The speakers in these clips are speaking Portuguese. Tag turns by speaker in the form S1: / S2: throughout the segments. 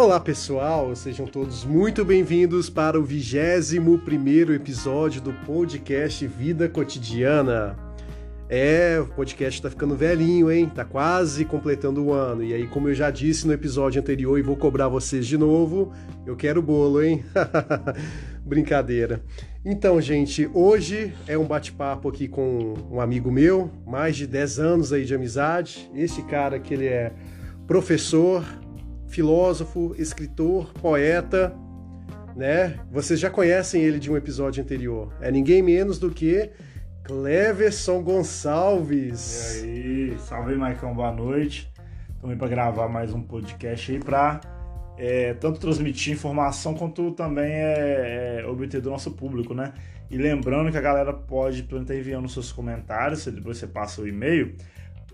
S1: Olá pessoal, sejam todos muito bem-vindos para o 21 episódio do podcast Vida Cotidiana. É, o podcast tá ficando velhinho, hein? Tá quase completando o ano. E aí, como eu já disse no episódio anterior e vou cobrar vocês de novo, eu quero bolo, hein? Brincadeira. Então, gente, hoje é um bate-papo aqui com um amigo meu, mais de 10 anos aí de amizade. Esse cara que ele é professor, filósofo, escritor, poeta, né? Vocês já conhecem ele de um episódio anterior. É ninguém menos do que Cleverson Gonçalves.
S2: E aí, salve Maicon, boa noite. Estamos para gravar mais um podcast aí para é, tanto transmitir informação quanto também é, é, obter do nosso público, né? E lembrando que a galera pode estar enviando seus comentários, depois você passa o e-mail,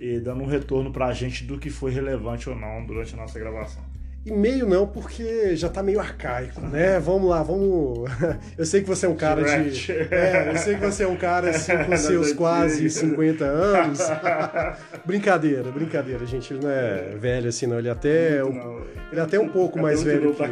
S2: e dando um retorno para a gente do que foi relevante ou não durante a nossa gravação.
S1: E-mail não, porque já tá meio arcaico, né? Vamos lá, vamos. Eu sei que você é um cara de. É, eu sei que você é um cara assim, com seus quase 50 anos. brincadeira, brincadeira, gente. Ele não é velho assim, não. Ele até. Um... Ele é até um pouco mais velho. Que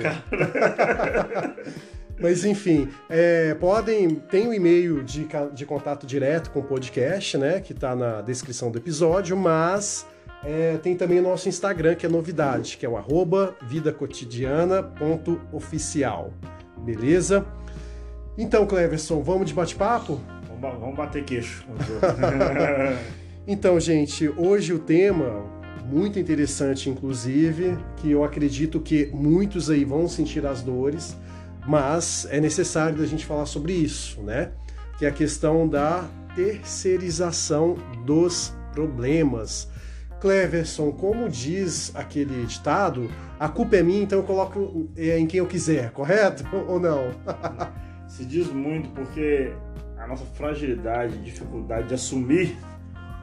S1: Mas enfim, é, podem. Tem o um e-mail de, de contato direto com o podcast, né? Que tá na descrição do episódio, mas é, tem também o nosso Instagram, que é novidade, que é o arroba vidacotidiana.oficial. Beleza? Então, Cleverson, vamos de bate-papo?
S2: Vamos bater queixo.
S1: então, gente, hoje o tema, muito interessante, inclusive, que eu acredito que muitos aí vão sentir as dores, mas é necessário da gente falar sobre isso, né? Que é a questão da terceirização dos problemas Cleverson, como diz aquele ditado, a culpa é minha, então eu coloco é, em quem eu quiser, correto ou não?
S2: Se diz muito porque a nossa fragilidade, dificuldade de assumir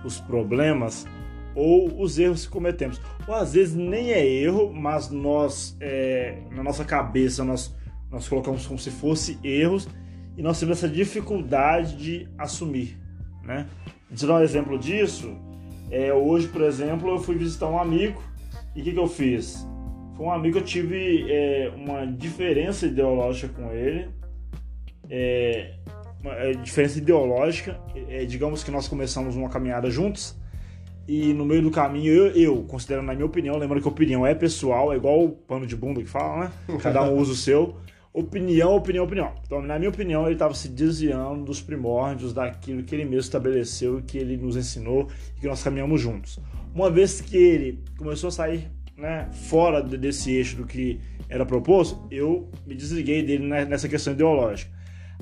S2: os problemas ou os erros que cometemos. Ou às vezes nem é erro, mas nós, é, na nossa cabeça, nós, nós colocamos como se fosse erros e nós temos essa dificuldade de assumir. Né? Eu dar um exemplo disso. É, hoje, por exemplo, eu fui visitar um amigo e o que, que eu fiz? Foi um amigo que eu tive é, uma diferença ideológica com ele. É, uma é, diferença ideológica. É, digamos que nós começamos uma caminhada juntos e no meio do caminho, eu, eu, considerando na minha opinião, lembrando que opinião é pessoal, é igual o pano de bunda que fala, né? Cada um usa o seu opinião, opinião, opinião. Então, na minha opinião, ele estava se desviando dos primórdios daquilo que ele mesmo estabeleceu que ele nos ensinou e que nós caminhamos juntos. Uma vez que ele começou a sair né, fora desse eixo do que era proposto, eu me desliguei dele nessa questão ideológica.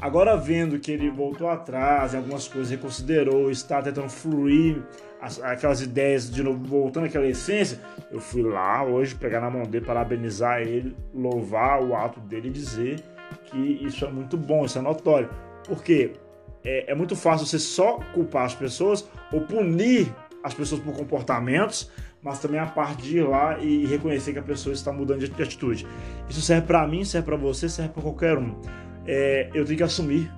S2: Agora, vendo que ele voltou atrás em algumas coisas, reconsiderou, está tentando fluir as, aquelas ideias de novo, voltando àquela essência, eu fui lá hoje pegar na mão dele, parabenizar ele, louvar o ato dele e dizer que isso é muito bom, isso é notório. Porque é, é muito fácil você só culpar as pessoas ou punir as pessoas por comportamentos, mas também a parte de ir lá e reconhecer que a pessoa está mudando de atitude. Isso serve para mim, serve para você, serve para qualquer um é, eu tenho que assumir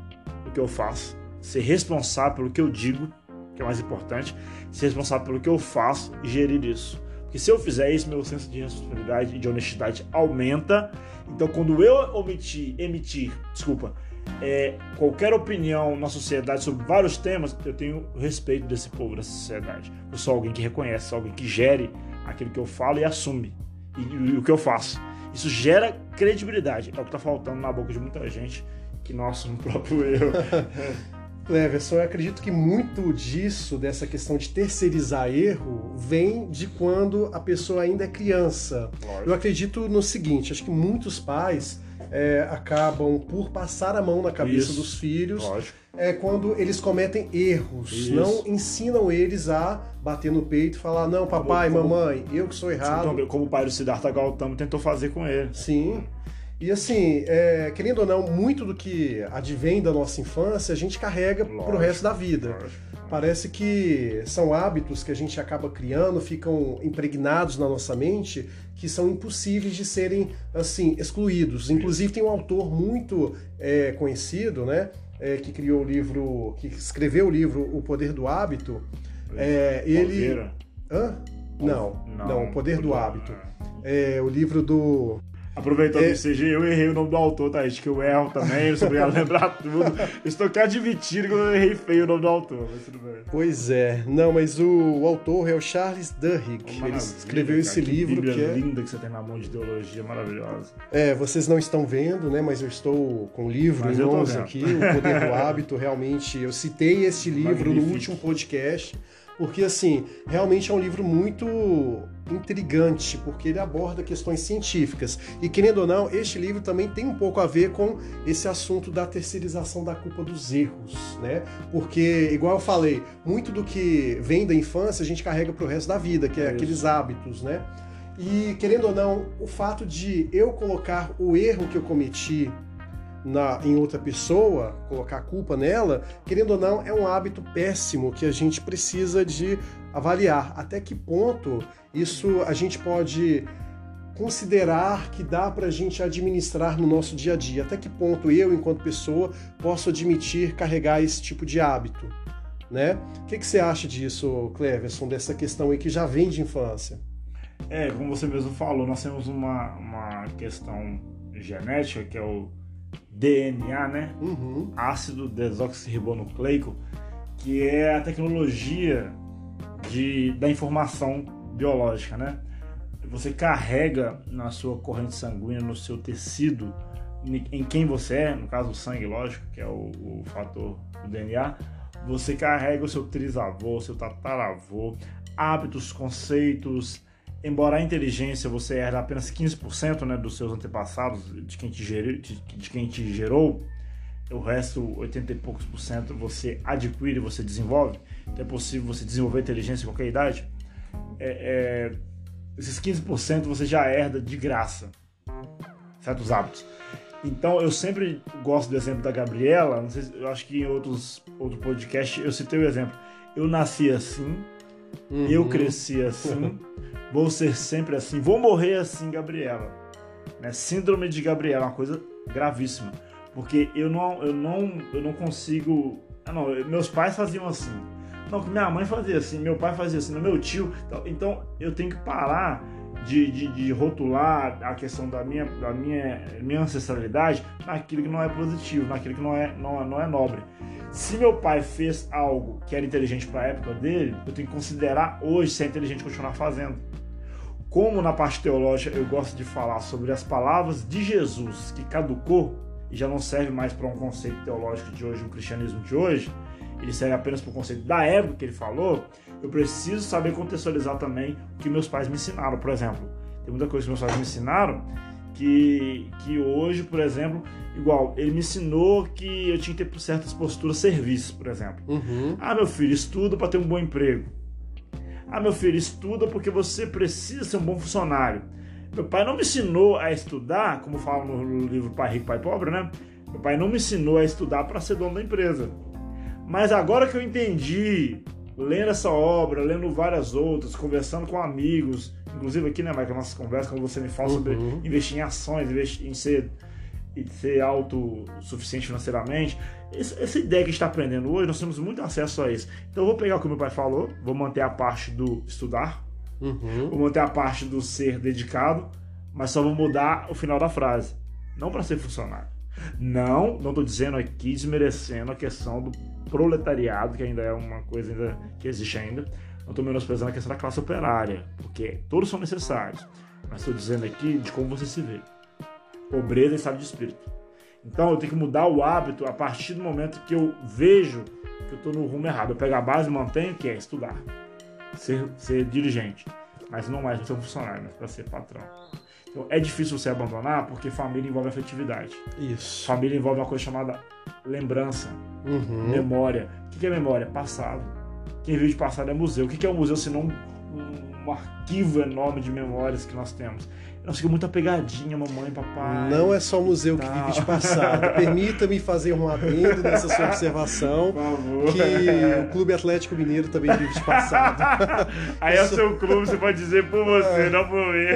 S2: o que eu faço, ser responsável pelo que eu digo, que é mais importante, ser responsável pelo que eu faço e gerir isso. Porque se eu fizer isso, meu senso de responsabilidade e de honestidade aumenta. Então, quando eu omitir, emitir, desculpa, é, qualquer opinião na sociedade sobre vários temas, eu tenho respeito desse povo, dessa sociedade. Eu sou alguém que reconhece, alguém que gere aquilo que eu falo e assume e, e, e o que eu faço. Isso gera credibilidade. É o que está faltando na boca de muita gente, que nós somos o próprio eu.
S1: Leverson, eu acredito que muito disso, dessa questão de terceirizar erro, vem de quando a pessoa ainda é criança. Eu acredito no seguinte: acho que muitos pais é, acabam por passar a mão na cabeça Isso. dos filhos é, quando eles cometem erros. Isso. Não ensinam eles a bater no peito e falar: não, papai, como, mamãe, eu que sou errado.
S2: Então, como o pai do Siddhartha Gautama tentou fazer com ele.
S1: Sim. E assim, é, querendo ou não, muito do que advém da nossa infância a gente carrega para o resto da vida. Lógico. Parece que são hábitos que a gente acaba criando, ficam impregnados na nossa mente, que são impossíveis de serem assim excluídos. Inclusive tem um autor muito é, conhecido, né, é, que criou o livro, que escreveu o livro O Poder do Hábito. É, ele, Hã? Não, não, não, O Poder do Hábito. É o livro do
S2: Aproveitando é... que seja eu errei o nome do autor, tá? Acho que eu erro também, eu sou obrigado a lembrar tudo. estou aqui admitindo que eu errei feio o nome do autor, mas tudo bem.
S1: Pois é. Não, mas o, o autor é o Charles Duhigg. Ele escreveu esse
S2: cara,
S1: livro
S2: que,
S1: que
S2: é... linda que você tem na mão de ideologia maravilhosa.
S1: É, vocês não estão vendo, né? Mas eu estou com o livro mas em mãos aqui, O Poder do Hábito. Realmente, eu citei esse livro no último podcast porque assim, realmente é um livro muito intrigante, porque ele aborda questões científicas. E querendo ou não, este livro também tem um pouco a ver com esse assunto da terceirização da culpa dos erros, né? Porque, igual eu falei, muito do que vem da infância a gente carrega para o resto da vida, que é, é aqueles hábitos, né? E querendo ou não, o fato de eu colocar o erro que eu cometi na, em outra pessoa, colocar a culpa nela, querendo ou não, é um hábito péssimo que a gente precisa de avaliar. Até que ponto isso a gente pode considerar que dá para a gente administrar no nosso dia a dia? Até que ponto eu, enquanto pessoa, posso admitir carregar esse tipo de hábito? Né? O que, que você acha disso, Cleverson, dessa questão aí que já vem de infância?
S2: É, como você mesmo falou, nós temos uma, uma questão genética que é o DNA, né? Uhum. Ácido desoxirribonucleico, que é a tecnologia de, da informação biológica, né? Você carrega na sua corrente sanguínea, no seu tecido, em quem você é, no caso o sangue, lógico, que é o, o fator do DNA, você carrega o seu trisavô, seu tataravô, hábitos, conceitos, embora a inteligência você herda apenas 15% né, dos seus antepassados, de quem, te gerou, de, de quem te gerou, o resto, 80 e poucos por cento, você adquire, você desenvolve. Então é possível você desenvolver inteligência em qualquer idade. É, é, esses 15% você já herda de graça certos hábitos. Então eu sempre gosto do exemplo da Gabriela. Não sei, eu acho que em outros outro podcast eu citei o exemplo. Eu nasci assim, uhum. eu cresci assim. Vou ser sempre assim. Vou morrer assim, Gabriela. Né? Síndrome de Gabriela, uma coisa gravíssima. Porque eu não, eu não, eu não consigo. Ah, não, meus pais faziam assim. Não, minha mãe fazia assim, meu pai fazia assim, meu tio. Então eu tenho que parar de, de, de, rotular a questão da minha, da minha, minha ancestralidade naquilo que não é positivo, naquilo que não é, não, não é nobre. Se meu pai fez algo que era inteligente para a época dele, eu tenho que considerar hoje se é inteligente continuar fazendo. Como na parte teológica eu gosto de falar sobre as palavras de Jesus que caducou e já não serve mais para um conceito teológico de hoje, um cristianismo de hoje, ele serve apenas para o conceito da época que ele falou, eu preciso saber contextualizar também o que meus pais me ensinaram, por exemplo. Tem muita coisa que meus pais me ensinaram que, que hoje, por exemplo, igual, ele me ensinou que eu tinha que ter certas posturas serviços, por exemplo. Uhum. Ah, meu filho, estuda para ter um bom emprego. Ah, meu filho, estuda porque você precisa ser um bom funcionário. Meu pai não me ensinou a estudar, como fala no livro Pai Rico, Pai Pobre, né? Meu pai não me ensinou a estudar para ser dono da empresa. Mas agora que eu entendi, lendo essa obra, lendo várias outras, conversando com amigos, inclusive aqui, né, Michael, nossas conversas, quando você me fala uhum. sobre investir em ações, investir em ser e ser autossuficiente financeiramente. Essa ideia que a gente está aprendendo hoje, nós temos muito acesso a isso. Então eu vou pegar o que meu pai falou, vou manter a parte do estudar, uhum. vou manter a parte do ser dedicado, mas só vou mudar o final da frase. Não para ser funcionário. Não, não estou dizendo aqui desmerecendo a questão do proletariado, que ainda é uma coisa ainda que existe ainda. Não estou menosprezando a questão da classe operária, porque todos são necessários. Mas estou dizendo aqui de como você se vê pobreza e estado de espírito. Então eu tenho que mudar o hábito a partir do momento que eu vejo que eu estou no rumo errado. Eu pego a base e mantenho, que é estudar, ser, ser dirigente, mas não mais para ser um funcionário, mas para ser patrão. Então é difícil você abandonar porque família envolve afetividade.
S1: Isso.
S2: Família envolve uma coisa chamada lembrança, uhum. memória. O que é memória? Passado. Quem vive de passado é museu. O que é um museu se não um, um arquivo enorme de memórias que nós temos? Nós ficamos muito apegadinha, mamãe, papai.
S1: Não é só o museu que vive de passado. Permita-me fazer um adendo nessa sua observação. Por favor. Que o Clube Atlético Mineiro também vive de passado.
S2: Aí é o seu clube, você pode dizer por você, não por mim.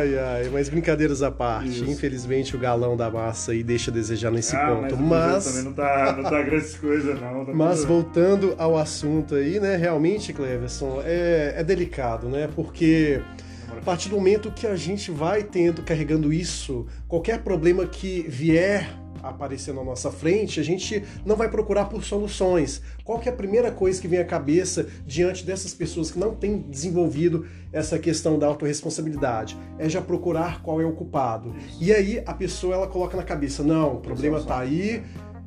S1: Ai, ai, mas brincadeiras à parte. Isso. Infelizmente o galão da massa aí deixa a desejar nesse ah, ponto. Mas, mas...
S2: também não tá, não tá grandes coisas, não.
S1: Tá mas voltando ao assunto aí, né? Realmente, Cleverson, é, é delicado, né? Porque A partir do momento que a gente vai tendo, carregando isso, qualquer problema que vier aparecer na nossa frente, a gente não vai procurar por soluções. Qual que é a primeira coisa que vem à cabeça diante dessas pessoas que não têm desenvolvido essa questão da autorresponsabilidade? É já procurar qual é o culpado. E aí a pessoa ela coloca na cabeça, não, o problema está aí,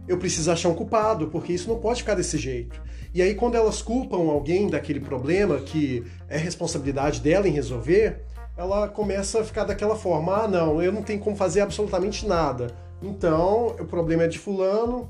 S1: eu preciso achar um culpado, porque isso não pode ficar desse jeito. E aí quando elas culpam alguém daquele problema que é responsabilidade dela em resolver, ela começa a ficar daquela forma: ah, não, eu não tenho como fazer absolutamente nada. Então, o problema é de fulano,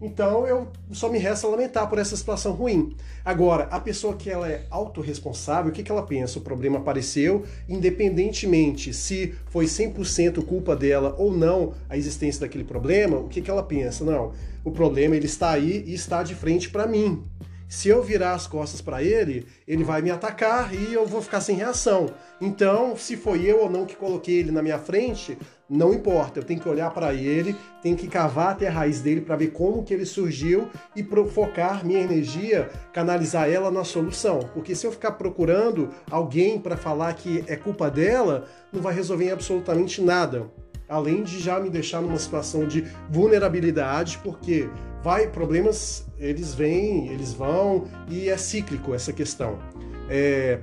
S1: então eu só me resta lamentar por essa situação ruim. Agora, a pessoa que ela é autorresponsável, o que, que ela pensa? O problema apareceu, independentemente se foi 100% culpa dela ou não a existência daquele problema, o que, que ela pensa? Não, o problema ele está aí e está de frente para mim. Se eu virar as costas para ele, ele vai me atacar e eu vou ficar sem reação. Então, se foi eu ou não que coloquei ele na minha frente, não importa. Eu tenho que olhar para ele, tenho que cavar até a raiz dele para ver como que ele surgiu e focar minha energia, canalizar ela na solução. Porque se eu ficar procurando alguém para falar que é culpa dela, não vai resolver absolutamente nada. Além de já me deixar numa situação de vulnerabilidade, porque vai problemas eles vêm, eles vão e é cíclico essa questão. É,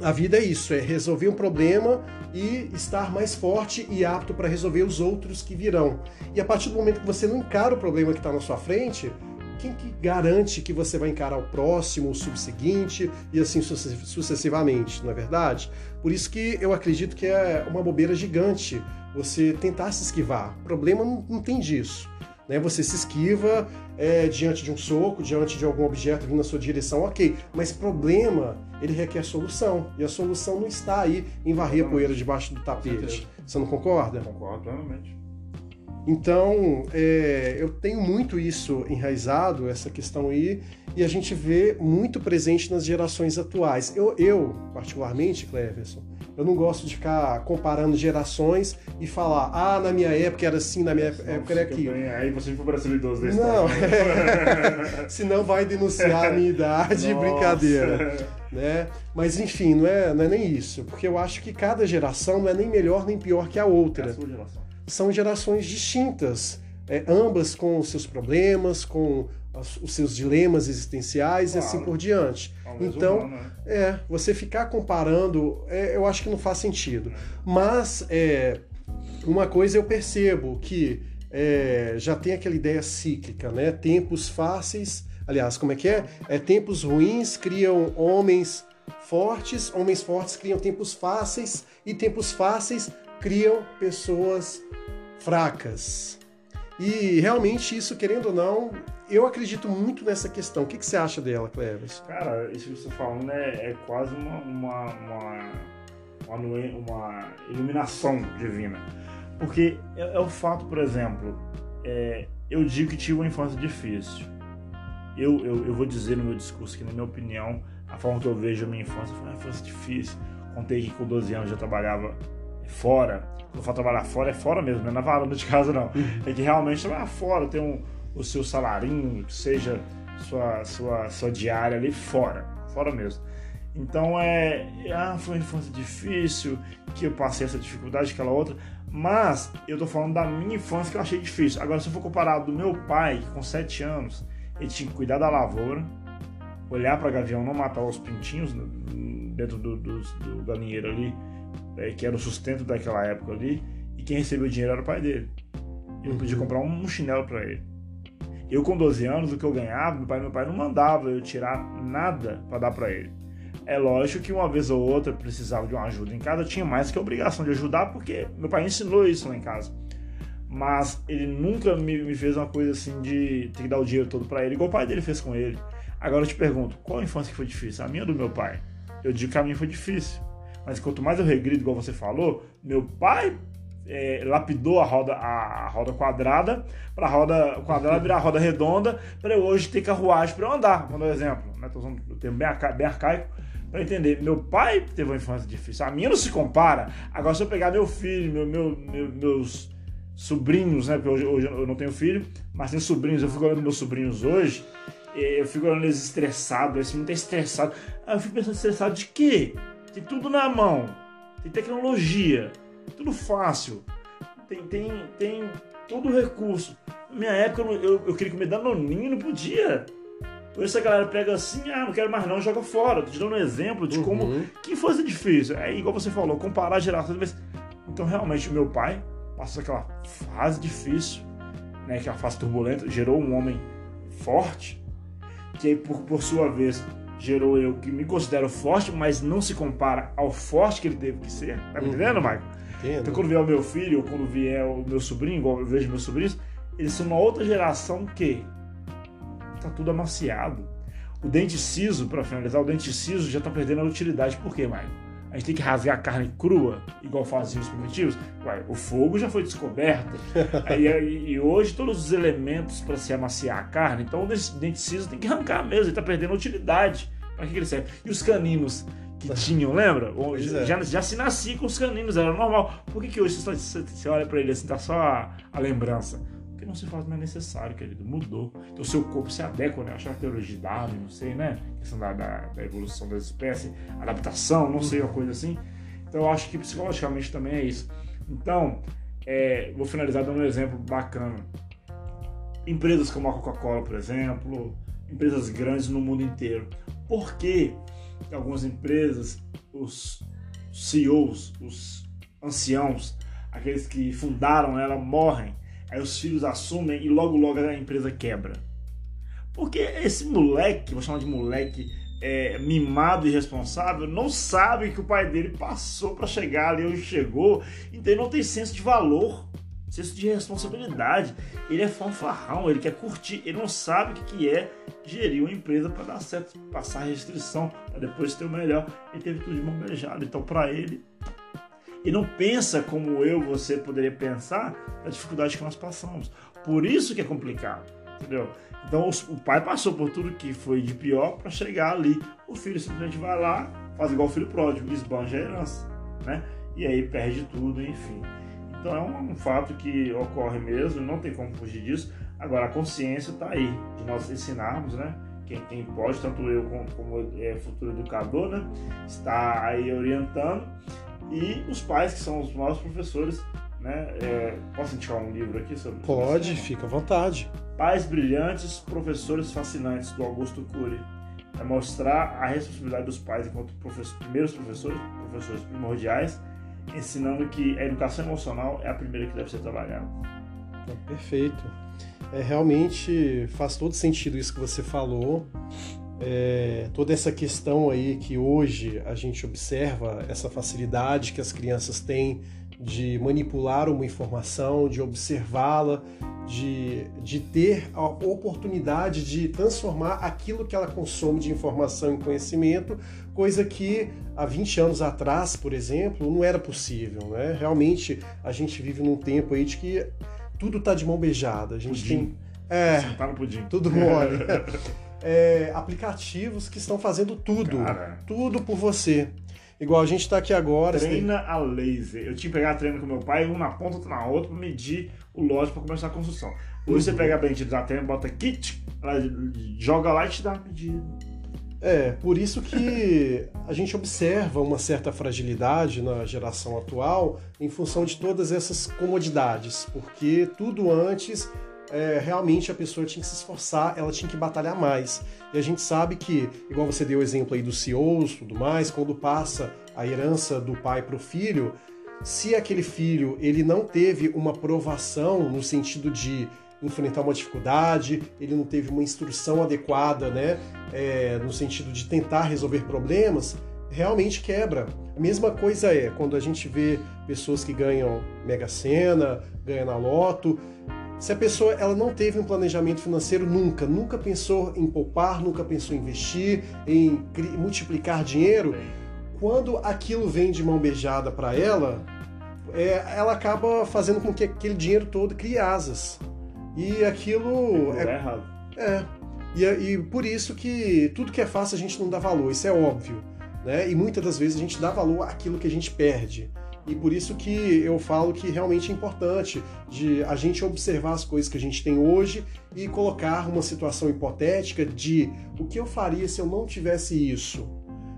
S1: a vida é isso, é resolver um problema e estar mais forte e apto para resolver os outros que virão. E a partir do momento que você não encara o problema que está na sua frente, quem que garante que você vai encarar o próximo, o subseguinte e assim sucessivamente, não é verdade? Por isso que eu acredito que é uma bobeira gigante você tentar se esquivar. O problema não, não tem disso. Né? Você se esquiva é, diante de um soco, diante de algum objeto vindo na sua direção, ok. Mas problema, ele requer solução. E a solução não está aí em varrer a poeira debaixo do tapete. Você não concorda?
S2: Concordo plenamente.
S1: Então, é, eu tenho muito isso enraizado, essa questão aí, e a gente vê muito presente nas gerações atuais. Eu, eu particularmente, Cleverson, eu não gosto de ficar comparando gerações e falar, ah, na minha época era assim, na minha época era aquilo.
S2: Aí você for Brasil idoso desse
S1: Não, é... senão vai denunciar a minha idade, brincadeira. Né? Mas enfim, não é, não é nem isso, porque eu acho que cada geração não é nem melhor nem pior que a outra. É a
S2: sua geração.
S1: São gerações distintas, é, ambas com seus problemas, com os seus dilemas existenciais claro. e assim por diante. Então, humano, né? é, você ficar comparando, é, eu acho que não faz sentido. Mas é, uma coisa eu percebo que é, já tem aquela ideia cíclica, né? Tempos fáceis, aliás, como é que é? é? Tempos ruins criam homens fortes, homens fortes criam tempos fáceis e tempos fáceis criam pessoas fracas. E realmente isso, querendo ou não, eu acredito muito nessa questão. O que, que você acha dela, Cleves?
S2: Cara, isso que você está falando é, é quase uma, uma, uma, uma, iluminação divina. Porque é, é, o fato, por exemplo, é, eu digo que tive uma infância difícil. Eu, eu, eu vou dizer no meu discurso que, na minha opinião, a forma que eu vejo a minha infância foi uma infância difícil. Contei que com 12 anos já trabalhava fora. Quando eu falo trabalhar fora, é fora mesmo, não é na varanda de casa, não. É que realmente trabalhar fora, tem um o seu salarinho, seja sua, sua, sua diária ali fora, fora mesmo. Então é, ah, foi uma infância difícil, que eu passei essa dificuldade, aquela outra, mas eu tô falando da minha infância que eu achei difícil. Agora, se eu for comparar do meu pai, que com 7 anos, ele tinha que cuidar da lavoura, olhar para gavião, não matar os pintinhos dentro do, do, do galinheiro ali, é, que era o sustento daquela época ali, e quem recebeu o dinheiro era o pai dele. Ele podia uhum. comprar um chinelo para ele. Eu com 12 anos, o que eu ganhava, meu pai, meu pai não mandava eu tirar nada para dar para ele. É lógico que uma vez ou outra precisava de uma ajuda em casa, eu tinha mais que a obrigação de ajudar, porque meu pai ensinou isso lá em casa. Mas ele nunca me, me fez uma coisa assim de ter que dar o dinheiro todo para ele, igual o pai dele fez com ele. Agora eu te pergunto, qual a infância que foi difícil? A minha ou do meu pai? Eu digo que a minha foi difícil. Mas quanto mais eu regrido, igual você falou, meu pai é, lapidou a roda, a, roda quadrada para a roda quadrada virar roda redonda para eu hoje ter carruagem para eu andar. Vou dar um exemplo, né? Usando o termo bem, arca, bem arcaico para entender. Meu pai teve uma infância difícil, a minha não se compara. Agora, se eu pegar meu filho, meu, meu, meu meus sobrinhos, né? Porque hoje, hoje, eu não tenho filho, mas tenho sobrinhos, eu fico olhando meus sobrinhos hoje, eu fico olhando eles estressados, esse menino tá estressado. Aí eu fico pensando, estressado de quê? Tem tudo na mão tem tecnologia, tudo fácil, tem, tem, tem todo o recurso. Na minha época eu, eu, eu queria comer danoninho, não podia. Por isso a galera pega assim, ah, não quero mais não, joga fora. Tô te dando um exemplo de como
S1: Uhum.
S2: que fosse difícil. É igual você falou, comparar gerações. mas- Então realmente o meu pai passou aquela fase difícil, né, aquela fase turbulenta, gerou um homem forte, que aí, por, por sua vez gerou eu que me considero forte, mas não se compara ao forte que ele teve que ser. Tá me
S1: Uhum.
S2: entendendo, Michael?
S1: Entendo.
S2: Então quando vier o meu filho, ou quando vier o meu sobrinho, igual eu vejo meus sobrinhos, eles são uma outra geração que tá tudo amaciado. O dente ciso, para finalizar, o dente ciso já tá perdendo a utilidade. Por quê, Michael? A gente tem que rasgar a carne crua, igual faziam os primitivos. Uai, o fogo já foi descoberto. Aí- e hoje todos os elementos para se amaciar a carne, então o dente dente ciso tem que arrancar mesmo, ele tá perdendo a utilidade. Para que, que ele serve? E os caninos que tinham, lembra?
S1: É.
S2: já, já se nascia com os caninos, era normal. Por que, que hoje você, você, você olha para ele assim, tá só a, a lembrança? Porque não se faz mais necessário, querido. Mudou. Então o seu corpo se adequa, né? Acho que a teoria de Darwin, não sei, né? questão da, da, da evolução das espécies, adaptação, não sei, uma coisa assim. Então eu acho que psicologicamente também é isso. Então, é, vou finalizar dando um exemplo bacana. Empresas como a Coca-Cola, por exemplo, empresas grandes no mundo inteiro. Por que algumas empresas, os CEOs, os anciãos, aqueles que fundaram ela, morrem? Aí os filhos assumem e logo logo a empresa quebra. Porque esse moleque, vou chamar de moleque, é, mimado e irresponsável, não sabe que o pai dele passou para chegar ali onde chegou, então ele não tem senso de valor, senso de responsabilidade. Ele é fanfarrão, ele quer curtir, ele não sabe o que é gerir uma empresa para dar certo, passar restrição, para depois ter o melhor. Ele teve tudo de mão beijada, então para ele e não pensa como eu, você poderia pensar a dificuldade que nós passamos. Por isso que é complicado, entendeu? Então o pai passou por tudo que foi de pior para chegar ali. O filho simplesmente vai lá, faz igual o filho pródigo, esbanja a herança, né? E aí perde tudo, enfim. Então é um, um fato que ocorre mesmo, não tem como fugir disso. Agora a consciência está aí, de nós ensinarmos, né? Quem, quem pode, tanto eu como, como é, futuro educador, né? Está aí orientando e os pais que são os maiores professores, né? É, posso indicar um livro aqui sobre
S1: Pode, fica à vontade.
S2: Pais Brilhantes, Professores Fascinantes, do Augusto Cury. É mostrar a responsabilidade dos pais enquanto professor, primeiros professores, professores primordiais, ensinando que a educação emocional é a primeira que deve ser trabalhada.
S1: Perfeito. É, realmente faz todo sentido isso que você falou. É, toda essa questão aí que hoje a gente observa, essa facilidade que as crianças têm de manipular uma informação, de observá-la, de, de ter a oportunidade de transformar aquilo que ela consome de informação em conhecimento, coisa que há 20 anos atrás, por exemplo, não era possível. Né? Realmente a gente vive num tempo aí de que tudo está de mão beijada. A gente
S2: Pudim.
S1: tem. É,
S2: Sentar no pudim.
S1: tudo mole. É, aplicativos que estão fazendo tudo.
S2: Cara.
S1: Tudo por você. Igual a gente está aqui agora. você tem-
S2: Treina a laser. Eu tinha que pegar treino com meu pai, um na ponta, outro na outra, pra medir o lote pra começar a construção. Hoje você pega a bendita da treino, bota kit, ela joga lá e te dá a medida.
S1: É, por isso que a gente observa uma certa fragilidade na geração atual em função de todas essas comodidades, porque tudo antes é, realmente a pessoa tinha que se esforçar, ela tinha que batalhar mais. E a gente sabe que, igual você deu o exemplo aí dos CEOs, tudo mais, quando passa a herança do pai para o filho, se aquele filho ele não teve uma provação no sentido de enfrentar uma dificuldade, ele não teve uma instrução adequada, né, é, no sentido de tentar resolver problemas, realmente quebra. A mesma coisa é quando a gente vê pessoas que ganham Mega Sena, ganham na Loto. Se a pessoa ela não teve um planejamento financeiro nunca, nunca pensou em poupar, nunca pensou em investir, em multiplicar dinheiro, quando aquilo vem de mão beijada para ela, é, ela acaba fazendo com que aquele dinheiro todo crie asas. E aquilo
S2: É
S1: é,
S2: errado.
S1: é. E, e por isso que tudo que é fácil a gente não dá valor, isso é óbvio. Né? E muitas das vezes a gente dá valor àquilo que a gente perde. E por isso que eu falo que realmente é importante de a gente observar as coisas que a gente tem hoje e colocar uma situação hipotética de o que eu faria se eu não tivesse isso.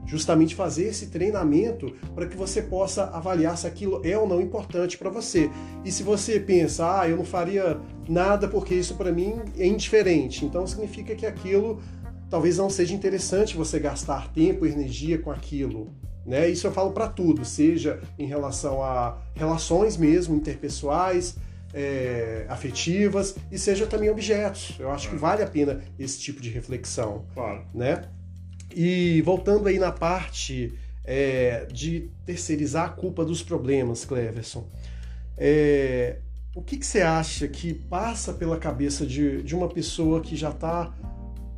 S1: Justamente fazer esse treinamento para que você possa avaliar se aquilo é ou não importante para você. E se você pensa, ah, eu não faria nada porque isso para mim é indiferente, então significa que aquilo talvez não seja interessante você gastar tempo e energia com aquilo. Né? Isso eu falo para tudo, seja em relação a relações mesmo interpessoais, é, afetivas e seja também objetos. Eu acho que vale a pena esse tipo de reflexão.
S2: Claro.
S1: Né? E voltando aí na parte é, de terceirizar a culpa dos problemas, Cleverson, é, o que, que, você acha que passa pela cabeça de, de uma pessoa que já está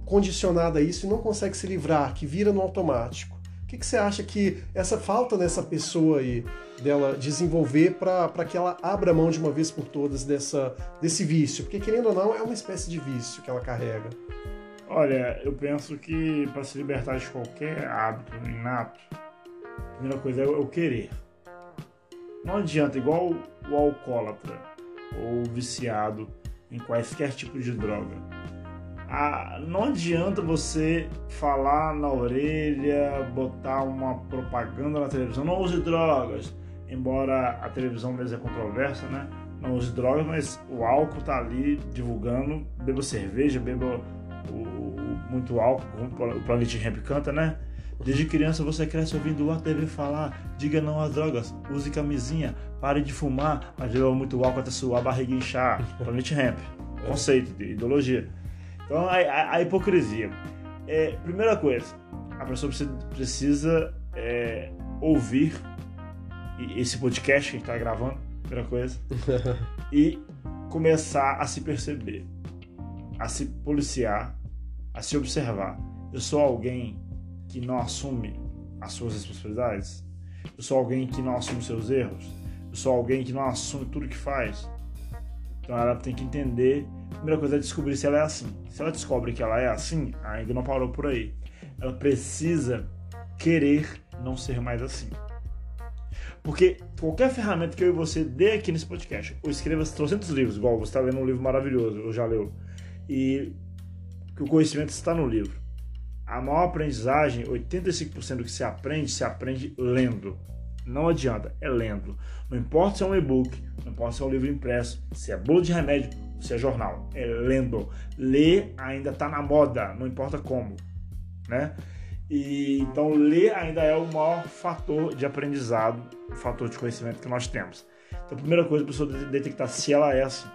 S1: condicionada a isso e não consegue se livrar, que vira no automático? O que, que você acha que essa falta nessa pessoa aí, dela desenvolver para que ela abra mão de uma vez por todas dessa, desse vício? Porque, querendo ou não, é uma espécie de vício que ela carrega.
S2: Olha, eu penso que para se libertar de qualquer hábito inato, a primeira coisa é o querer. Não adianta, igual o alcoólatra ou o viciado em quaisquer tipo de droga a, não adianta você falar na orelha, botar uma propaganda na televisão, não use drogas, embora a televisão mesmo é controversa, né? Não use drogas, mas o álcool tá ali divulgando, beba cerveja, beba o, muito álcool, como o Planet Ramp canta, né? Desde criança você cresce ouvindo a TV falar, diga não às drogas, use camisinha, pare de fumar, mas beba muito álcool até suar a barriga inchar. Planet Ramp, conceito de ideologia. Então, a, a, a hipocrisia. É, primeira coisa, a pessoa precisa, precisa é, ouvir esse podcast que a gente está gravando, primeira coisa, e começar a se perceber, a se policiar, a se observar. Eu sou alguém que não assume as suas responsabilidades? Eu sou alguém que não assume seus erros? Eu sou alguém que não assume tudo que faz? Então ela tem que entender a primeira coisa é descobrir se ela é assim. Se ela descobre que ela é assim, ainda não parou por aí. Ela precisa querer não ser mais assim. Porque qualquer ferramenta que eu e você dê aqui nesse podcast, ou escreva 300 livros, igual você está lendo um livro maravilhoso, ou já leu, e que o conhecimento está no livro. A maior aprendizagem, 85% do que se aprende, se aprende lendo. Não adianta, é lendo. Não importa se é um e-book, não importa se é um livro impresso, se é bolo de remédio, se é jornal, é lendo. Ler ainda está na moda, não importa como, né? E então ler ainda é o maior fator de aprendizado, fator de conhecimento que nós temos. Então, a primeira coisa, a pessoa detectar se ela é assim.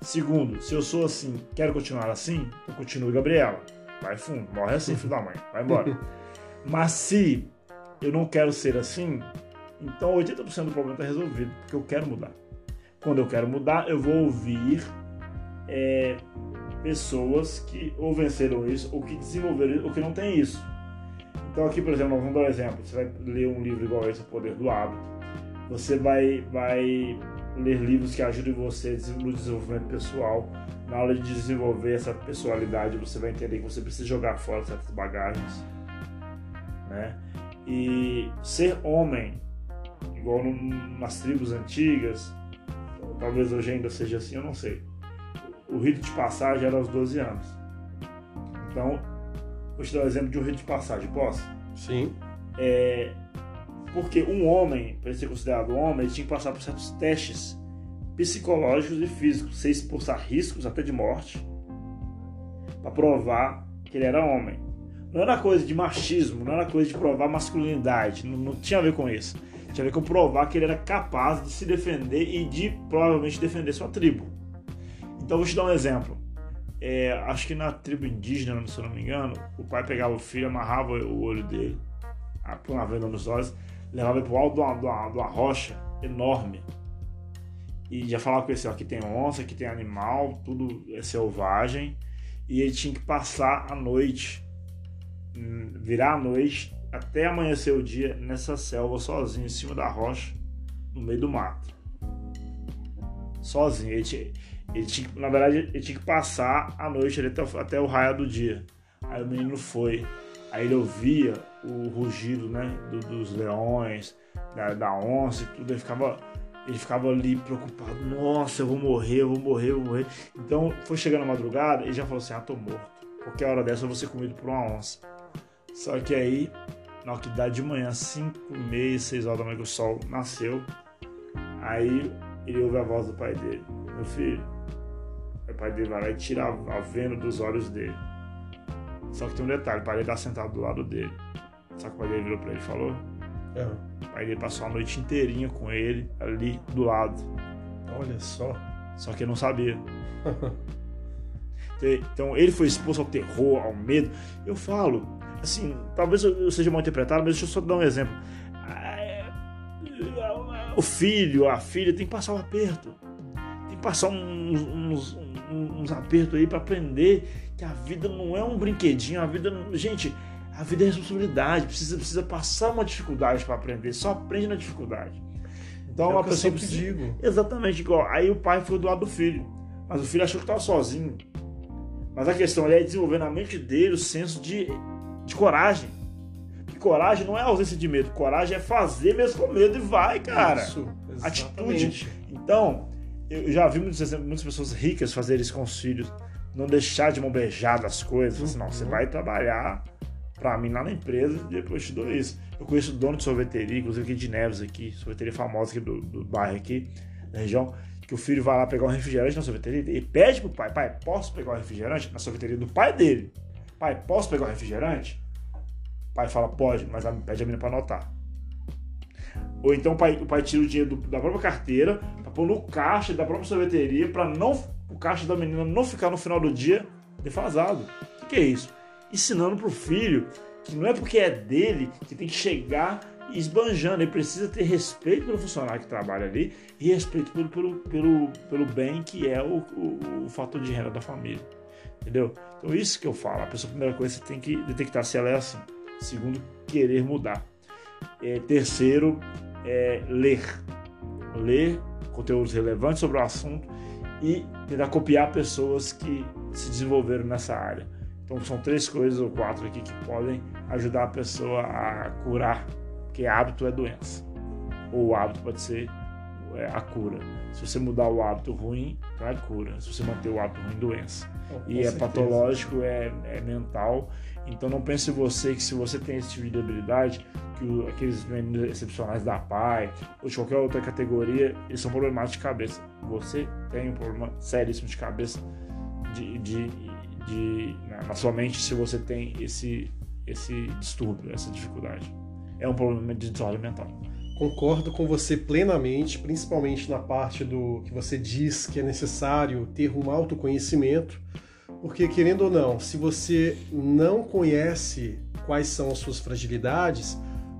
S2: Segundo, se eu sou assim, quero continuar assim, então continue Gabriela. Vai fundo, morre assim, filho da mãe, vai embora. Mas se eu não quero ser assim, então 80% do problema está resolvido, porque eu quero mudar. Quando eu quero mudar, eu vou ouvir é, pessoas que ou venceram isso, ou que desenvolveram isso, ou que não tem isso. Então aqui, por exemplo, vamos dar um exemplo. Você vai ler um livro igual esse, O Poder do Hábito. Você vai, vai ler livros que ajudem você no desenvolvimento pessoal. Na hora de desenvolver essa personalidade, você vai entender que você precisa jogar fora certas bagagens. Né? E ser homem, igual no, nas tribos antigas, talvez hoje ainda seja assim, eu não sei o rito de passagem era aos 12 anos. Então, vou te dar um exemplo de um rito de passagem, posso?
S1: Sim.
S2: É, porque um homem, para ser considerado homem, ele tinha que passar por certos testes psicológicos e físicos, sem expor riscos até de morte, para provar que ele era homem. Não era coisa de machismo, não era coisa de provar masculinidade, não, não tinha a ver com isso. Tinha a ver com provar que ele era capaz de se defender e de provavelmente defender sua tribo. Então vou te dar um exemplo. É, acho que na tribo indígena, se eu não me engano, o pai pegava o filho, amarrava o olho dele, põe uma venda nos olhos, levava ele pro alto de uma, de, uma, de uma, rocha enorme. E já falava com ele assim, ó, aqui tem onça, aqui tem animal, tudo é selvagem. E ele tinha que passar a noite, hum, virar a noite, até amanhecer o dia, nessa selva, sozinho, em cima da rocha, no meio do mato. Sozinho. Ele tinha, ele tinha, na verdade, ele tinha que passar a noite até, até o raio do dia. Aí o menino foi. Aí ele ouvia o rugido né, do, dos leões, da, da, onça e tudo. Ele ficava, ele ficava ali preocupado. Nossa, eu vou morrer, eu vou morrer, eu vou morrer. Então foi chegando a madrugada e já falou assim: Ah, tô morto. Qualquer hora dessa eu vou ser comido por uma onça. Só que aí Na hora que dá de manhã, 5, meia, 6 horas da manhã que o sol nasceu, aí ele ouve a voz do pai dele. Meu filho, o pai dele vai lá e tira a venda dos olhos dele. Só que tem um detalhe, o pai dele tá sentado do lado dele. Sabe o que o pai dele virou pra ele e falou?
S1: É.
S2: O pai dele passou a noite inteirinha com ele ali do lado.
S1: Olha só.
S2: Só que ele não sabia. Então ele foi exposto ao terror, ao medo. Eu falo, assim, talvez eu seja mal interpretado, mas deixa eu só dar um exemplo. O filho, a filha tem que passar um aperto. Tem que passar uns, uns, uns apertos aí para aprender que a vida não é um brinquedinho, a vida. Gente, a vida é responsabilidade, precisa, precisa passar uma dificuldade para aprender, só aprende na dificuldade. Então
S1: é
S2: a pessoa
S1: precisa... digo.
S2: Exatamente igual. Aí o pai foi do lado do filho, mas o filho achou que estava sozinho. Mas a questão é desenvolver na mente dele o senso de, de coragem. E coragem não é ausência de medo, coragem é fazer mesmo com medo e vai, cara.
S1: Isso,
S2: Atitude. Então, eu já vi muitas, muitas pessoas ricas fazerem isso com os filhos. Não deixar de mão beijada as coisas. Assim, não, você
S1: Uhum.
S2: vai trabalhar pra mim lá na empresa e depois te dou isso. Eu conheço dono de sorveteria, inclusive aqui de Neves aqui, sorveteria famosa aqui do, do bairro aqui, da região, que o filho vai lá pegar um refrigerante na sorveteria e pede pro pai, pai, posso pegar um refrigerante? Na sorveteria do pai dele. Pai, posso pegar um refrigerante? O pai fala, pode, mas pede a menina pra anotar. Ou então o pai, o pai tira o dinheiro do- da própria carteira pra pôr no caixa da própria sorveteria pra não, o caixa da menina não ficar no final do dia defasado. O que, que é isso? Ensinando pro filho que não é porque é dele que tem que chegar esbanjando. Ele precisa ter respeito pelo funcionário que trabalha ali e respeito pelo, pelo, pelo, pelo bem que é o, o, o fator de renda da família. Entendeu? Então, isso que eu falo. A pessoa, a primeira coisa, você tem que detectar se ela é assim. Segundo, querer mudar. É, terceiro, é ler. Ler conteúdos relevantes sobre o assunto e tentar copiar pessoas que se desenvolveram nessa área. Então são três coisas ou quatro aqui que podem ajudar a pessoa a curar, porque hábito é doença. Ou o hábito pode ser é, a cura. Se você mudar o hábito ruim, então é cura. Se você manter o hábito ruim, doença.
S1: Com
S2: E é
S1: certeza.
S2: patológico, é, é mental. Então não pense você que se você tem esse tipo de habilidade, que o- aqueles meninos excepcionais da PAI ou de qualquer outra categoria, eles são problemáticos de cabeça. Você tem um problema seríssimo de cabeça de, de, de- na, sua mente se você tem esse, esse distúrbio, essa dificuldade. É um problema de desordem mental.
S1: Concordo com você plenamente, principalmente na parte do que você diz que é necessário ter um autoconhecimento, porque querendo ou não, se você não conhece quais são as suas fragilidades,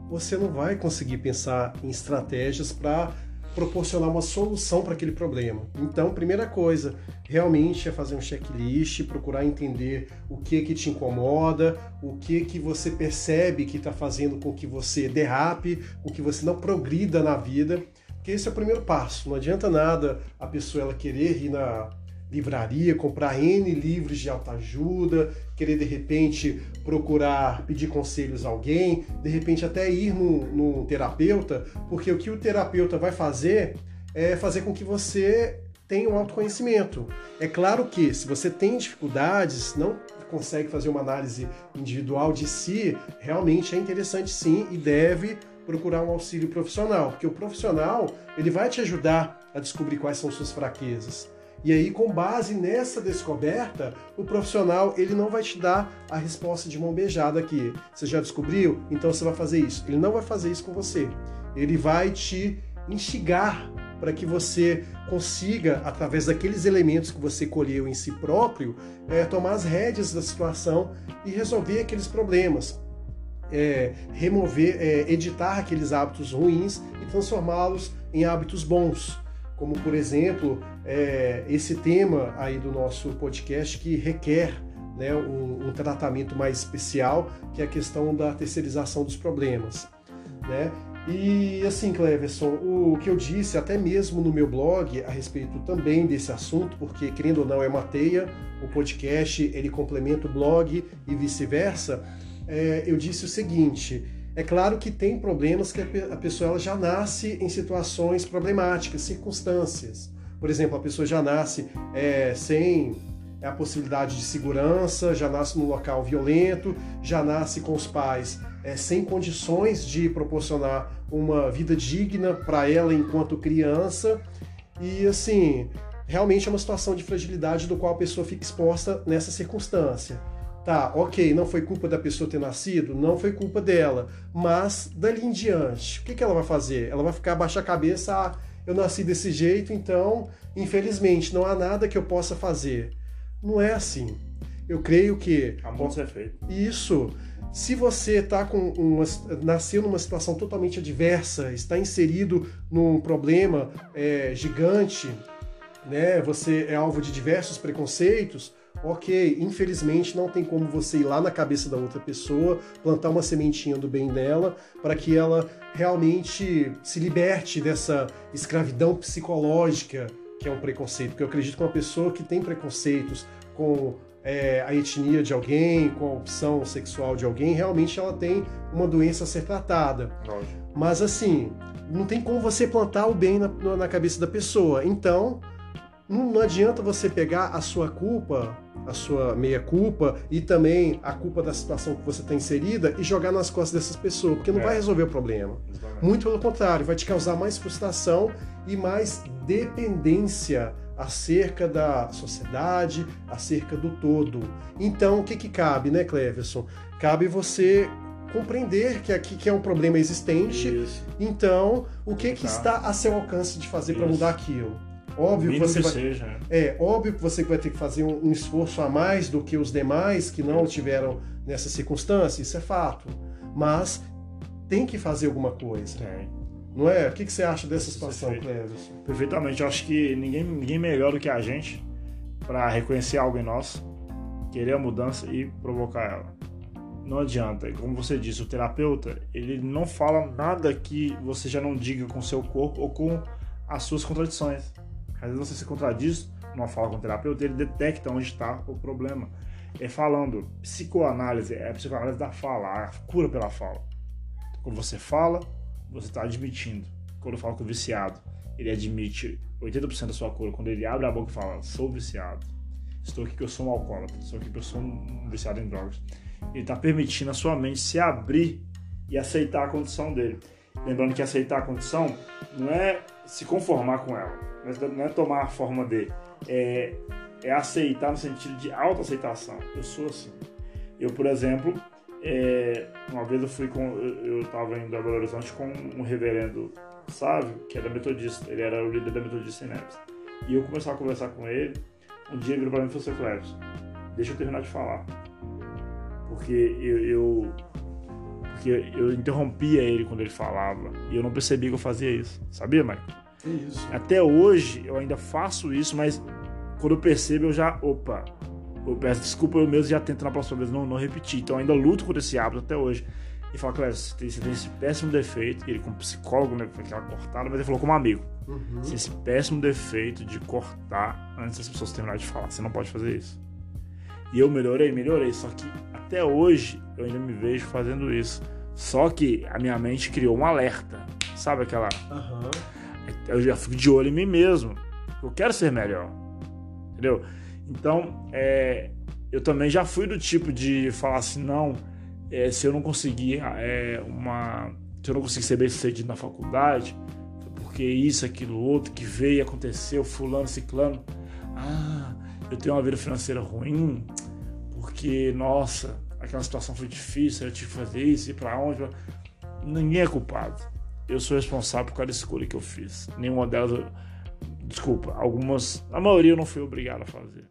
S1: você não vai conseguir pensar em estratégias para proporcionar uma solução para aquele problema. Então, primeira coisa, realmente é fazer um checklist, procurar entender o que que te incomoda, o que que você percebe que está fazendo com que você derrape, com que você não progrida na vida, porque esse é o primeiro passo. Não adianta nada a pessoa ela querer ir na livraria, comprar N livros de autoajuda, querer de repente procurar pedir conselhos a alguém, de repente até ir num, num terapeuta, porque o que o terapeuta vai fazer é fazer com que você tenha um autoconhecimento. É claro que se você tem dificuldades, não consegue fazer uma análise individual de si, realmente é interessante sim e deve procurar um auxílio profissional, porque o profissional ele vai te ajudar a descobrir quais são suas fraquezas. E aí, com base nessa descoberta, o profissional ele não vai te dar a resposta de mão beijada aqui. Você já descobriu? Então você vai fazer isso. Ele não vai fazer isso com você. Ele vai te instigar para que você consiga, através daqueles elementos que você colheu em si próprio, é, tomar as rédeas da situação e resolver aqueles problemas. É, remover, é, editar aqueles hábitos ruins e transformá-los em hábitos bons como por exemplo é, esse tema aí do nosso podcast que requer né, um, um, tratamento mais especial, que é a questão da terceirização dos problemas. Né? E assim, Cleverson, o que eu disse até mesmo no meu blog a respeito também desse assunto, porque querendo ou não é uma teia, o podcast ele complementa o blog e vice-versa, é, eu disse o seguinte. É claro que tem problemas que a pessoa ela já nasce em situações problemáticas, circunstâncias. Por exemplo, a pessoa já nasce é, sem a possibilidade de segurança, já nasce num local violento, já nasce com os pais é, sem condições de proporcionar uma vida digna para ela enquanto criança. E assim, realmente é uma situação de fragilidade do qual a pessoa fica exposta nessa circunstância. Tá, ok, não foi culpa da pessoa ter nascido, não foi culpa dela, mas dali em diante, o que, que ela vai fazer? Ela vai ficar baixar a cabeça, ah, eu nasci desse jeito, então, infelizmente, não há nada que eu possa fazer. Não é assim. Eu creio que.
S2: Amor ser feito.
S1: Isso. Se você tá com uma, nasceu numa situação totalmente adversa, está inserido num problema é, gigante, né? Você é alvo de diversos preconceitos ok, infelizmente não tem como você ir lá na cabeça da outra pessoa, plantar uma sementinha do bem dela, para que ela realmente se liberte dessa escravidão psicológica que é um preconceito. Porque eu acredito que uma pessoa que tem preconceitos com é, a etnia de alguém, com a opção sexual de alguém, realmente ela tem uma doença a ser tratada. Mas assim, não tem como você plantar o bem na, na cabeça da pessoa. Então, não, não adianta você pegar a sua culpa, a sua meia-culpa e também a culpa da situação que você está inserida e jogar nas costas dessas pessoas, porque não é. vai resolver o problema. Exatamente. Muito pelo contrário, vai te causar mais frustração e mais dependência acerca da sociedade, acerca do todo. Então, o que, que cabe, né, Cleverson? Cabe você compreender que aqui que é um problema existente. Isso. Então, o que, que está a seu alcance de fazer para mudar aquilo? Óbvio que você vai, seja. Né? É, óbvio que você vai ter que fazer um, um, esforço a mais do que os demais que não tiveram nessa circunstância, isso é fato. Mas tem que fazer alguma coisa. Tem. Não é? O que, que você acha dessa situação, Cleverson?
S2: Perfeitamente. Eu acho que ninguém, ninguém melhor do que a gente para reconhecer algo em nós, querer a mudança e provocar ela. Não adianta. Como você disse, o terapeuta, ele não fala nada que você já não diga com seu corpo ou com as suas contradições. Às vezes você se contradiz numa fala com o terapeuta, ele detecta onde está o problema. É falando, psicoanálise é a psicoanálise da fala, a cura pela fala. Quando você fala, você está admitindo. Quando eu falo com o viciado, ele admite 80% da sua cura. Quando ele abre a boca e fala, sou viciado, estou aqui que eu sou um alcoólatra, estou aqui que eu sou um viciado em drogas. Ele está permitindo a sua mente se abrir e aceitar a condição dele. Lembrando que aceitar a condição não é se conformar com ela, não é tomar a forma de, é, é aceitar no sentido de autoaceitação. Eu sou assim. Eu, por exemplo, é, uma vez eu fui com, eu estava a Belo Horizonte com um reverendo Sávio, que era metodista, ele era o líder da metodista em Neves. E eu comecei a conversar com ele, um dia ele virou para mim e falou, Cleves, deixa eu terminar de falar. Porque eu, eu porque eu interrompia ele quando ele falava e eu não percebia que eu fazia isso. Sabia, Mike?
S1: Isso.
S2: Até hoje eu ainda faço isso, mas quando eu percebo eu já, opa, eu peço desculpa eu mesmo já tento na próxima vez não, não repetir. Então eu ainda luto com esse hábito até hoje. E fala, Cléber, você tem, você tem esse péssimo defeito, ele como psicólogo, né, foi aquela cortada, mas ele falou como amigo. Uhum. Esse péssimo defeito de cortar antes das pessoas terminarem de falar. Você não pode fazer isso. E eu melhorei, melhorei. Só que até hoje eu ainda me vejo fazendo isso. Só que a minha mente criou um alerta. Sabe aquela. Uhum. Eu já fico de olho em mim mesmo. Eu quero ser melhor. Entendeu? Então, é, eu também já fui do tipo de falar assim: não, é, se eu não conseguir é, uma. Se eu não conseguir ser bem sucedido na faculdade, porque isso, aquilo, outro, que veio aconteceu, fulano, ciclano. Ah, eu tenho uma vida financeira ruim, porque, nossa, aquela situação foi difícil, eu tive que fazer isso, ir para onde. Ninguém é culpado. Eu sou responsável por cada escolha que eu fiz. Nenhuma delas. Desculpa, algumas. A maioria eu não fui obrigado a fazer.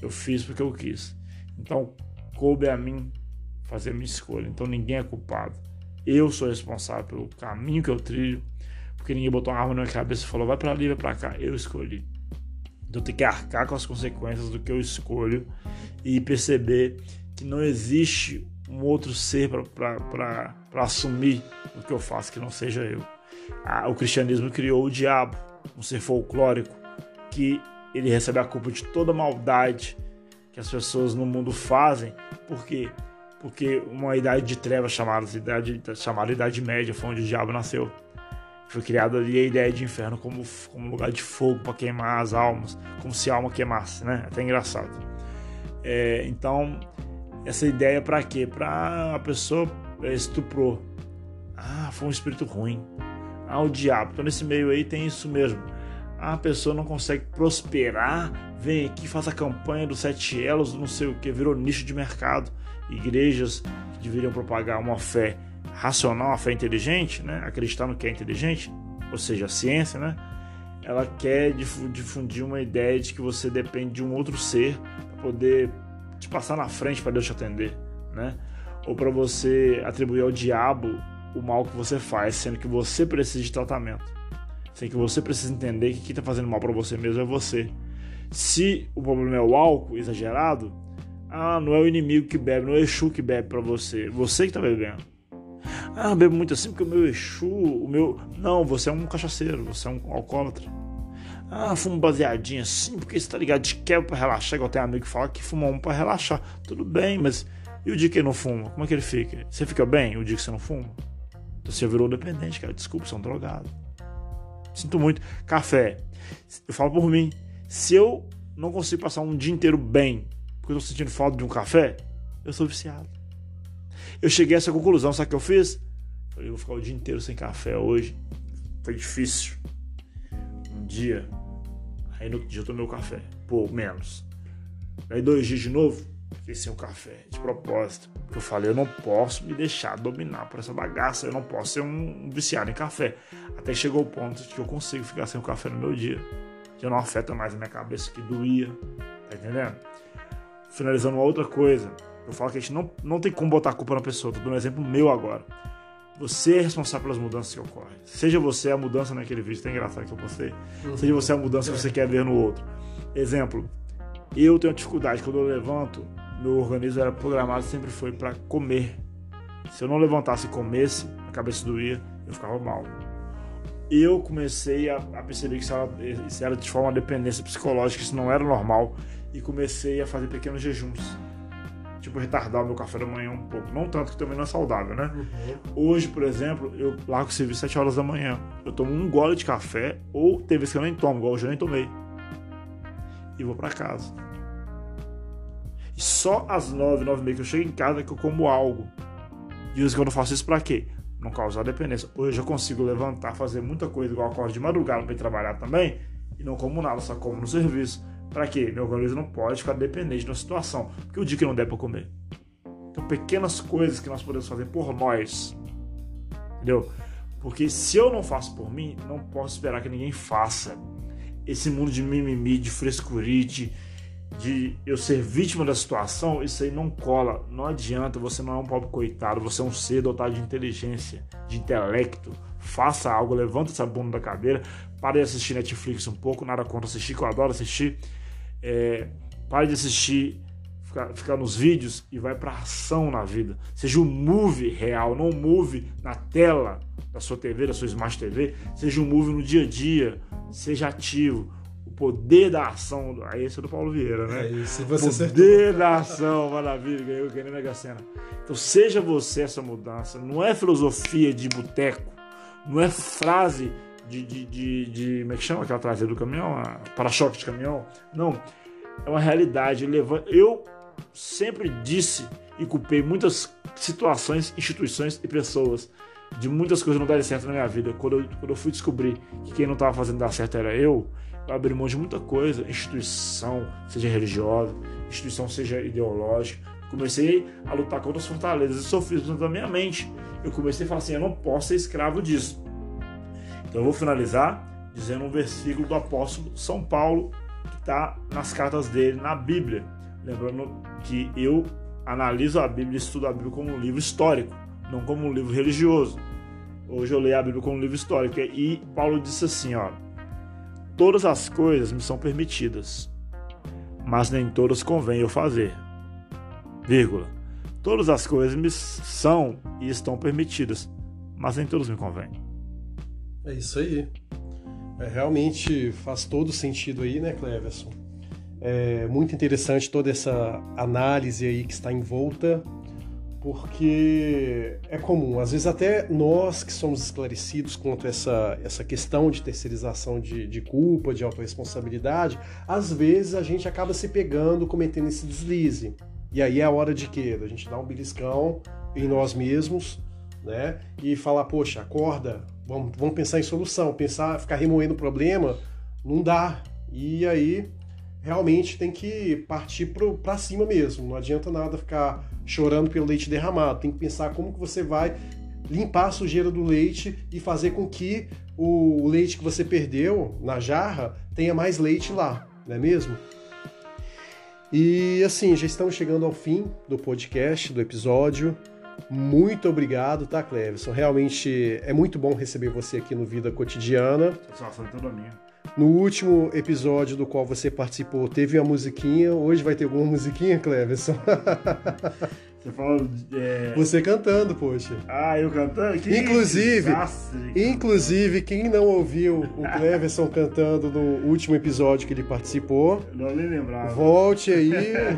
S2: Eu fiz porque eu quis. Então, coube a mim fazer a minha escolha. Então, ninguém é culpado. Eu sou responsável pelo caminho que eu trilho. Porque ninguém botou uma arma na minha cabeça e falou: vai para ali, vai para cá. Eu escolhi. Então, eu tenho que arcar com as consequências do que eu escolho e perceber que não existe um outro ser para assumir o que eu faço que não seja eu. Ah, o cristianismo criou o diabo, um ser folclórico, que ele recebe a culpa de toda maldade que as pessoas no mundo fazem. Por quê? Porque uma idade de trevas chamada idade, chamada Idade Média foi onde o diabo nasceu. Foi criada ali a ideia de inferno como, como lugar de fogo para queimar as almas, como se a alma queimasse, né? Até engraçado. É, então, essa ideia para quê? Para a pessoa é, estuprou. Ah, foi um espírito ruim. Ah, o diabo. Então nesse meio aí tem isso mesmo. Ah, a pessoa não consegue prosperar, vem aqui, faz a campanha dos sete elos, não sei o que, virou nicho de mercado. Igrejas que deveriam propagar uma fé racional, uma fé inteligente, né? acreditar no que é inteligente, ou seja, a ciência, né? ela quer difundir uma ideia de que você depende de um outro ser para poder te passar na frente para Deus te atender, né? Ou para você atribuir ao diabo o mal que você faz, sendo que você precisa de tratamento. Sendo que você precisa entender que quem está fazendo mal para você mesmo é você. Se o problema é o álcool exagerado, ah, não é o inimigo que bebe, não é o Exu que bebe para você, você que está bebendo. Ah, bebo muito assim porque o meu Exu, o meu. Não, você é um cachaceiro, você é um alcoólatra. Ah, fumo baseadinho assim, porque você tá ligado, de quebra pra relaxar, igual tem amigo que fala que fuma um pra relaxar. Tudo bem, mas e o dia que ele não fuma? Como é que ele fica? Você fica bem o dia que você não fuma? Você virou dependente, cara. Desculpa, você é um drogado. Sinto muito. Café. Eu falo por mim. Se eu não consigo passar um dia inteiro bem, porque eu tô sentindo falta de um café, eu sou viciado. Eu cheguei a essa conclusão, sabe o que eu fiz? Falei, vou ficar o dia inteiro sem café hoje. Foi difícil. Um dia. Aí no outro dia eu tomei o café. Pô, menos. Aí dois dias de novo, fiquei sem o café, de propósito. Porque eu falei, eu não posso me deixar dominar por essa bagaça, eu não posso ser um viciado em café. Até chegou o ponto de que eu consigo ficar sem o café no meu dia. Já não afeta mais a minha cabeça que doía. Tá entendendo? Finalizando uma outra coisa. Eu falo que a gente não, não tem como botar a culpa na pessoa. Tô dando um exemplo meu agora. Você é responsável pelas mudanças que ocorrem. Seja você a mudança naquele vídeo, tem engraçado que eu postei. Uhum. Seja você a mudança que você quer ver no outro. Exemplo, eu tenho dificuldade quando eu levanto, meu organismo era programado sempre foi para comer. Se eu não levantasse e comesse, a cabeça doía, eu ficava mal. Eu comecei a, a perceber que isso era, isso era de forma dependência psicológica, isso não era normal, e comecei a fazer pequenos jejuns tipo, retardar o meu café da manhã um pouco. Não tanto que também não é saudável, né? Uhum. Hoje, por exemplo, eu largo o serviço 7 horas da manhã. Eu tomo um gole de café, ou tem vezes que eu nem tomo, igual hoje eu nem tomei. E vou para casa. E só às 9, 9 e meia que eu chego em casa que eu como algo. E eu não faço isso pra quê? Não causar dependência. Hoje eu consigo levantar, fazer muita coisa, igual acordo de madrugada para trabalhar também, e não como nada, só como no serviço. Para quê? Meu organismo não pode ficar dependente de uma situação. Porque o dia que não der para comer. Então, pequenas coisas que nós podemos fazer por nós. Entendeu? Porque se eu não faço por mim, não posso esperar que ninguém faça. Esse mundo de mimimi, de frescurite, de eu ser vítima da situação, isso aí não cola. Não adianta, você não é um pobre coitado, você é um ser dotado de inteligência, de intelecto. Faça algo, levanta essa bunda da cadeira, pare de assistir Netflix um pouco, nada contra assistir, que eu adoro assistir. É, pare de assistir, ficar, ficar nos vídeos e vai para ação na vida. Seja um movie real, não um movie na tela da sua TV, da sua Smart TV. Seja um movie no dia a dia, seja ativo. O poder da ação. Aí esse é do Paulo Vieira, né?
S1: É isso, você
S2: o poder acertou. da ação, maravilha, ganhou, ganhei Mega Sena. Então seja você essa mudança. Não é filosofia de boteco, não é frase de, de, de, de, Como é que chama aquela traseira do caminhão? Para-choque de caminhão? Não. É uma realidade. Eu sempre disse e culpei muitas situações, instituições e pessoas de muitas coisas não darem certo na minha vida. Quando eu, quando eu fui descobrir que quem não estava fazendo dar certo era eu, eu abri mão de muita coisa, instituição, seja religiosa, instituição seja ideológica. Comecei a lutar contra as fortalezas e sofismas da minha mente. Eu comecei a falar assim: eu não posso ser escravo disso. Então eu vou finalizar dizendo um versículo do apóstolo São Paulo, que está nas cartas dele na Bíblia. Lembrando que eu analiso a Bíblia estudo a Bíblia como um livro histórico, não como um livro religioso. Hoje eu leio a Bíblia como um livro histórico. E Paulo disse assim: ó, todas as coisas me são permitidas, mas nem todas convém eu fazer. Vírgula. Todas as coisas me são e estão permitidas, mas nem todas me convêm.
S1: É isso aí. É, realmente faz todo sentido aí, né, Cleverson? É muito interessante toda essa análise aí que está em volta, porque é comum, às vezes até nós que somos esclarecidos quanto a essa, essa questão de terceirização de, de culpa, de autorresponsabilidade, às vezes a gente acaba se pegando, cometendo esse deslize. E aí é a hora de quê? Da gente dar um beliscão em nós mesmos, né? E falar, poxa, acorda, vamos, vamos pensar em solução, pensar, ficar remoendo o problema, não dá. E aí realmente tem que partir para cima mesmo. Não adianta nada ficar chorando pelo leite derramado. Tem que pensar como que você vai limpar a sujeira do leite e fazer com que o leite que você perdeu na jarra tenha mais leite lá, não é mesmo? E assim, já estamos chegando ao fim do podcast, do episódio. Muito obrigado, tá, Cleverson? Realmente é muito bom receber você aqui no Vida Cotidiana.
S2: Satisfação é toda minha.
S1: No último episódio do qual você participou, teve uma musiquinha. Hoje vai ter alguma musiquinha, Cleverson?
S2: Você falou. É...
S1: Você cantando, poxa.
S2: Ah, eu cantando? Que
S1: inclusive, inclusive, quem não ouviu o Cleverson cantando no último episódio que ele participou,
S2: não nem lembrava.
S1: Volte aí,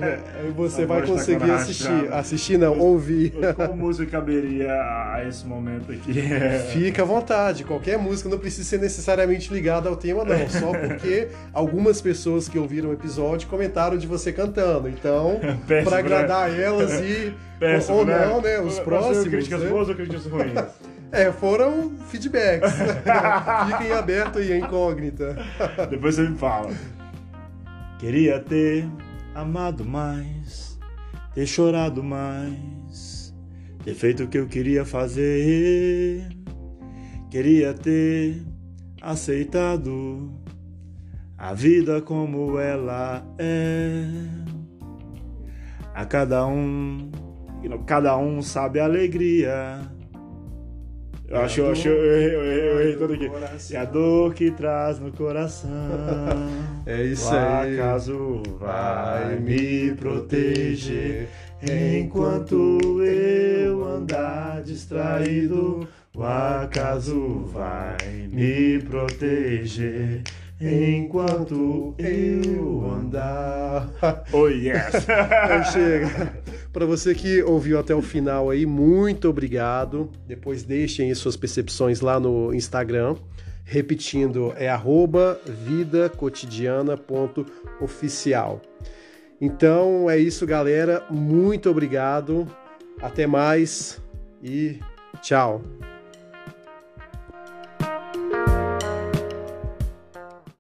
S1: você vai conseguir assistir. Assistir não, ouvir.
S2: Qual música caberia a esse momento aqui?
S1: Fica à vontade. Qualquer música não precisa ser necessariamente ligada ao tema, não. Só porque algumas pessoas que ouviram o episódio comentaram de você cantando. Então, para agradar elas e
S2: Péssimo,
S1: ou
S2: né?
S1: não, né? Os próximos.
S2: Críticas
S1: né?
S2: boas ou críticas ruins?
S1: É, foram feedbacks. Fiquem abertos aí, a incógnita.
S2: Depois você me fala. Queria ter amado mais, ter chorado mais, ter feito o que eu queria fazer. Queria ter aceitado a vida como ela é. A cada um, cada um sabe a alegria. Eu acho, eu acho, eu errei, todo aqui. E a dor que traz no coração.
S1: É isso
S2: o
S1: aí.
S2: acaso vai me proteger. Enquanto eu andar distraído, o acaso vai me proteger. Enquanto eu andar. Oh yes!
S1: Então chega. Para você que ouviu até o final aí, muito obrigado. Depois deixem suas percepções lá no Instagram. Repetindo, é arroba vidacotidiana.oficial. Então é isso, galera. Muito obrigado. Até mais e tchau.